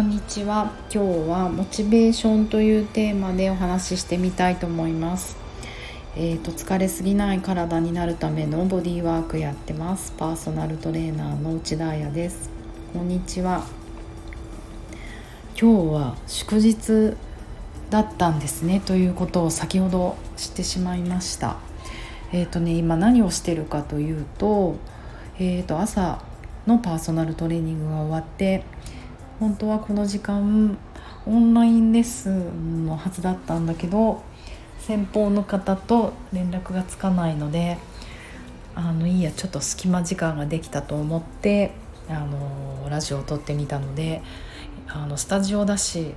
こんにちは。今日はモチベーションというテーマでお話ししてみたいと思います。えーと、疲れすぎない体になるためのボディワークやってます。パーソナルトレーナーの内田彩です。こんにちは。今日は祝日だったんですね。ということを先ほど知ってしまいました。えっ、ー、とね今何をしてるかというとえーと朝のパーソナルトレーニングが終わって本当はこの時間オンラインレッスンのはずだったんだけど先方の方と連絡がつかないのであのいいやちょっと隙間時間ができたと思ってあのラジオを撮ってみたのであのスタジオだし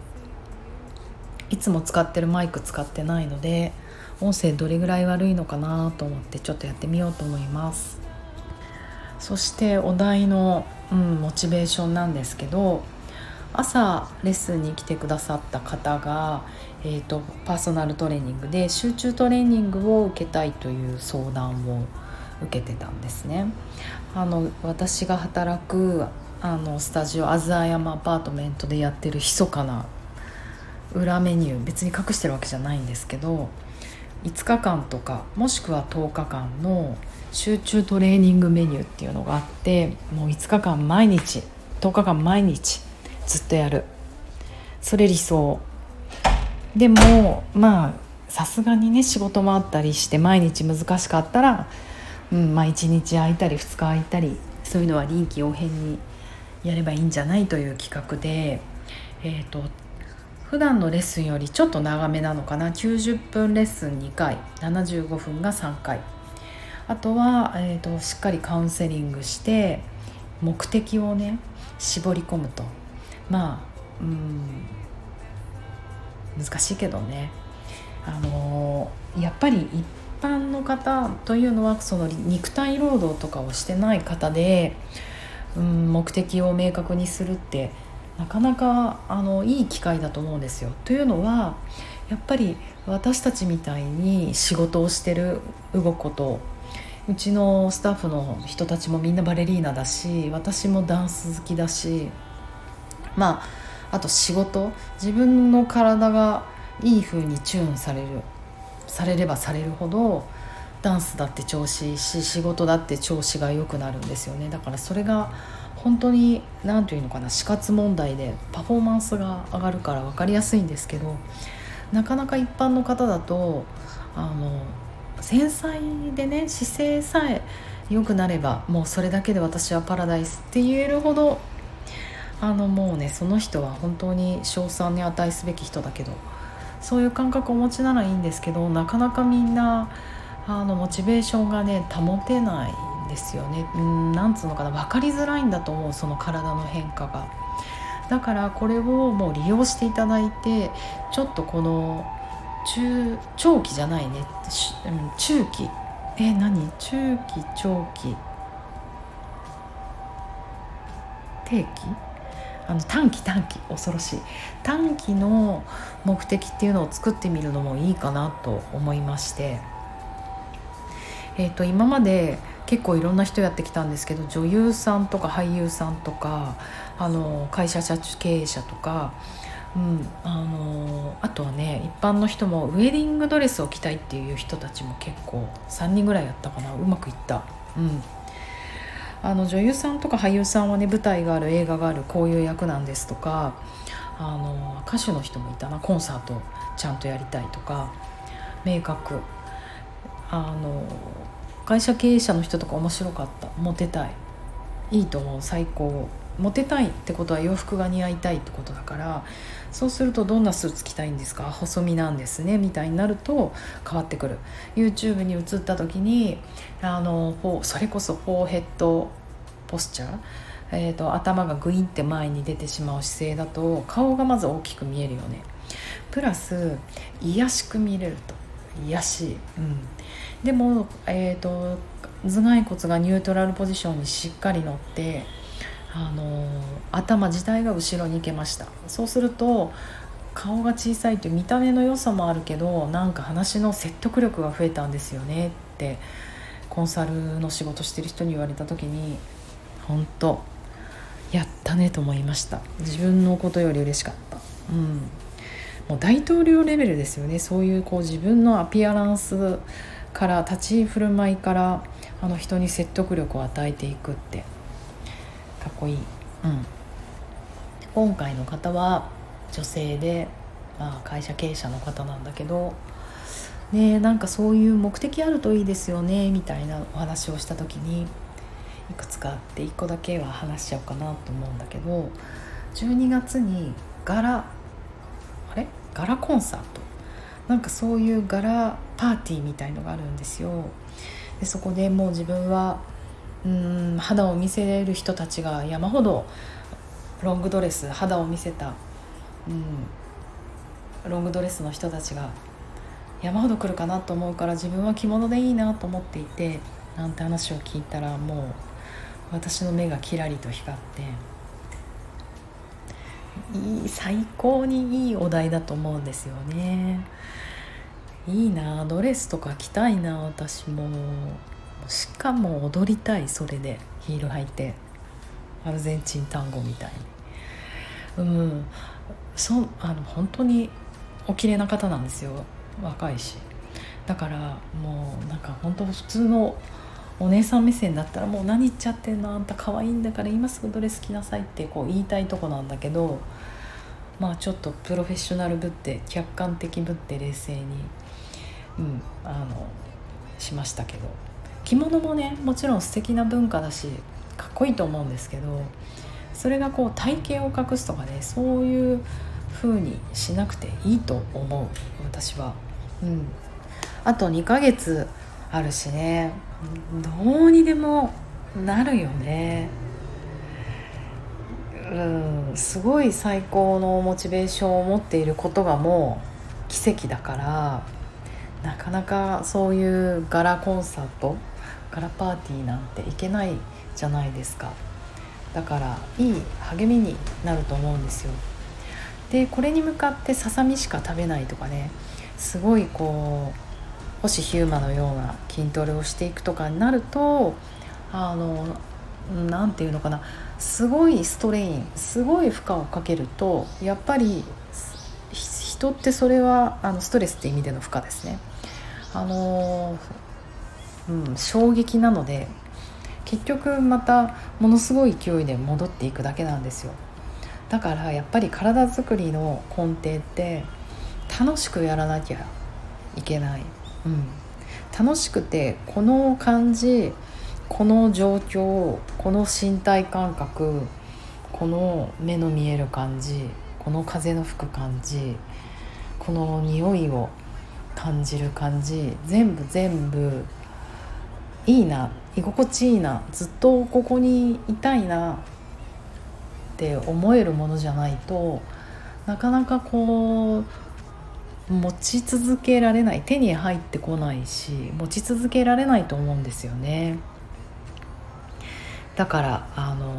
いつも使ってるマイク使ってないので音声どれぐらい悪いのかなと思ってちょっとやってみようと思います。そしてお題の、うん、モチベーションなんですけど朝レッスンに来てくださった方が、えーと、パーソナルトレーニングで集中トレーニングを受けたいという相談を受けてたんですね。あの私が働くあのスタジオアズアヤマアパートメントでやってる密かな裏メニュー別に隠してるわけじゃないんですけど5日間とかもしくは10日間の集中トレーニングメニューっていうのがあってもう5日間毎日10日間毎日ずっとやる。それ理想。でもまあさすがにね仕事もあったりして毎日難しかったら、うんまあ、1日空いたり2日空いたりそういうのは臨機応変にやればいいんじゃないという企画で、えーと、普段のレッスンよりちょっと長めなのかな。90分レッスン2回75分が3回。あとは、えーとしっかりカウンセリングして目的をね絞り込むと。まあうん難しいけどねあのやっぱり一般の方というのはその肉体労働とかをしてない方で、うん、目的を明確にするってなかなかあのいい機会だと思うんですよ。というのはやっぱり私たちみたいに仕事をしてる動くことうちのスタッフの人たちもみんなバレリーナだし私もダンス好きだしまああと仕事。自分の体がいい風にチューンされる。されればされるほどダンスだって調子いいし仕事だって調子が良くなるんですよね。だからそれが本当に何て言うのかな死活問題でパフォーマンスが上がるから分かりやすいんですけどなかなか一般の方だとあの繊細でね姿勢さえ良くなればもうそれだけで私はパラダイスって言えるほどあのもうねその人は本当に称賛に値すべき人だけどそういう感覚をお持ちならいいんですけどなかなかみんなあのモチベーションがね保てないんですよね。うんなんつうのかな分かりづらいんだと思うその体の変化が。だからこれをもう利用していただいてちょっとこの中長期じゃないね、うん、中期。え何？中期長期。定期？あの短期短期恐ろしい短期の目的っていうのを作ってみるのもいいかなと思いまして、えーと、今まで結構いろんな人やってきたんですけど女優さんとか俳優さんとかあの会社社長経営者とか、うん、あのあとはね一般の人もウェディングドレスを着たいっていう人たちも結構3人ぐらいやったかなうまくいった。うんあの女優さんとか俳優さんはね舞台がある映画があるこういう役なんですとかあの歌手の人もいたなコンサートちゃんとやりたいとか明確あの会社経営者の人とか面白かった。モテたい。いいと思う。最高。モテたいってことは洋服が似合いたいってことだからそうするとどんなスーツ着たいんですか？細身なんですねみたいになると変わってくる。YouTube に映った時にあのそれこそフォーヘッドポスチャーえーと、頭がグインって前に出てしまう姿勢だと顔がまず大きく見えるよね。プラス癒しく見れると。癒しうん、でも、えーと頭蓋骨がニュートラルポジションにしっかり乗ってあの頭自体が後ろに行けました。そうすると顔が小さいという見た目の良さもあるけどなんか話の説得力が増えたんですよねってコンサルの仕事してる人に言われた時に本当やったねと思いました。自分のことより嬉しかった。うん。もう大統領レベルですよね。そういうこう自分のアピアランスから立ち居振る舞いからあの人に説得力を与えていくって。かっこいい、うん、今回の方は女性で、まあ、会社経営者の方なんだけどねなんかそういう目的あるといいですよねみたいなお話をした時にいくつかあって1個だけは話しちゃおうかなと思うんだけど12月に柄あれ？柄コンサート。なんかそういう柄パーティーみたいのがあるんですよ。でそこでもう自分はうん肌を見せれる人たちが山ほどロングドレス肌を見せた、うん、ロングドレスの人たちが山ほど来るかなと思うから自分は着物でいいなと思っていてなんて話を聞いたらもう私の目がキラリと光っていい最高にいいお題だと思うんですよね。いいなドレスとか着たいな私も。しかも踊りたいそれで。ヒール履いて。アルゼンチン単語みたいに。うん。そあの本当にお綺麗な方なんですよ。若いし。だからもうなんか本当普通のお姉さん目線だったらもう何言っちゃってんのあんた可愛いんだから今すぐドレス着なさいってこう言いたいとこなんだけどまあちょっとプロフェッショナルぶって客観的ぶって冷静に、うん、あのしましたけど。着物もねもちろん素敵な文化だしかっこいいと思うんですけどそれがこう体型を隠すとかねそういう風にしなくていいと思う私は。うん、あと2ヶ月あるしねどうにでもなるよね。うん。すごい最高のモチベーションを持っていることがもう奇跡だからなかなかそういうガラコンサートガラパーティーなんていけないじゃないですかだからいい励みになると思うんですよでこれに向かってささみしか食べないとかねすごいこう星ヒューマのような筋トレをしていくとかになるとあの何て言うのかなすごいストレインすごい負荷をかけるとやっぱり人ってそれはあのストレスって意味での負荷ですね。あのうん、衝撃なので結局またものすごい勢いで戻っていくだけなんですよ。だからやっぱり体づくりの根底って楽しくやらなきゃいけない。うん、楽しくてこの感じこの状況この身体感覚この目の見える感じこの風の吹く感じこの匂いを感じる感じ全部全部いいな居心地いいなずっとここにいたいなって思えるものじゃないとなかなかこう持ち続けられない手に入ってこないし持ち続けられないと思うんですよね。だからあの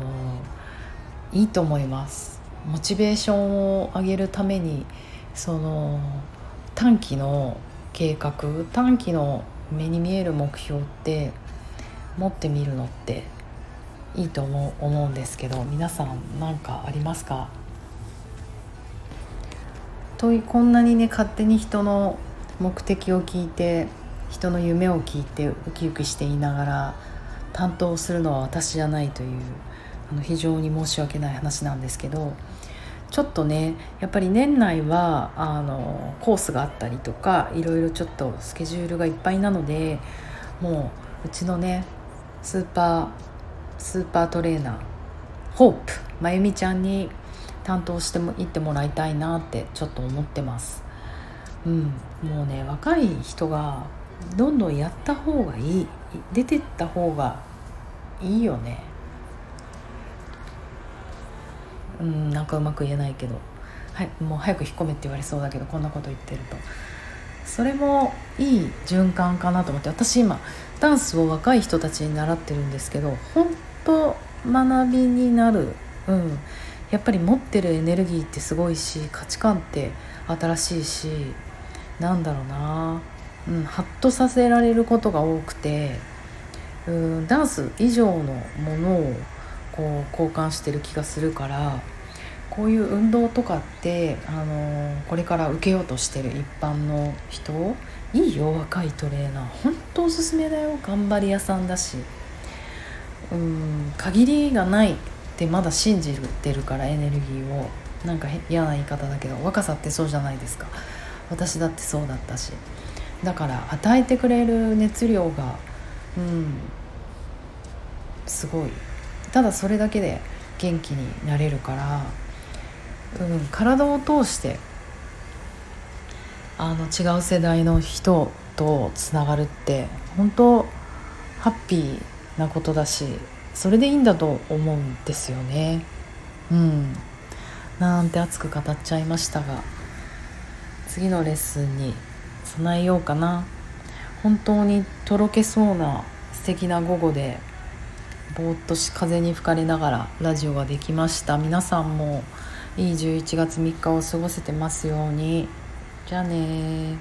いいと思います。モチベーションを上げるためにその短期の計画短期の目に見える目標って持ってみるのっていいと思う思うんですけど皆さん何かありますか？とこんなにね勝手に人の目的を聞いて人の夢を聞いてウキウキしていながら担当するのは私じゃないというあの非常に申し訳ない話なんですけどちょっとねやっぱり年内はあのコースがあったりとかいろいろちょっとスケジュールがいっぱいなのでもううちのねスーパースーパートレーナーホープまゆみちゃんに担当してもいってもらいたいなってちょっと思ってます。うん、もうね若い人がどんどんやった方がいい出てった方がいいよねうんなんかうまく言えないけど、はい、もう早く引っ込めって言われそうだけどこんなこと言ってると。それもいい循環かなと思って私今ダンスを若い人たちに習ってるんですけど本当学びになる、うん、やっぱり持ってるエネルギーってすごいし価値観って新しいしなんだろうな、うん、ハッとさせられることが多くて。うんダンス以上のものをこう交換してる気がするからこういう運動とかってあのこれから受けようとしてる一般の人いいよ若いトレーナー本当おすすめだよ頑張り屋さんだし。うん限りがないってまだ信じてるからエネルギーを。なんか嫌な言い方だけど若さってそうじゃないですか。私だってそうだったし。だから与えてくれる熱量がうんすごい。ただそれだけで元気になれるから、うん、体を通してあの違う世代の人とつながるって本当ハッピーなことだしそれでいいんだと思うんですよね。うん。なんて熱く語っちゃいましたが次のレッスンに備えようかな。本当にとろけそうな素敵な午後でぼーっとし風に吹かれながらラジオができました。皆さんもいい11月3日を過ごせてますように。じゃあね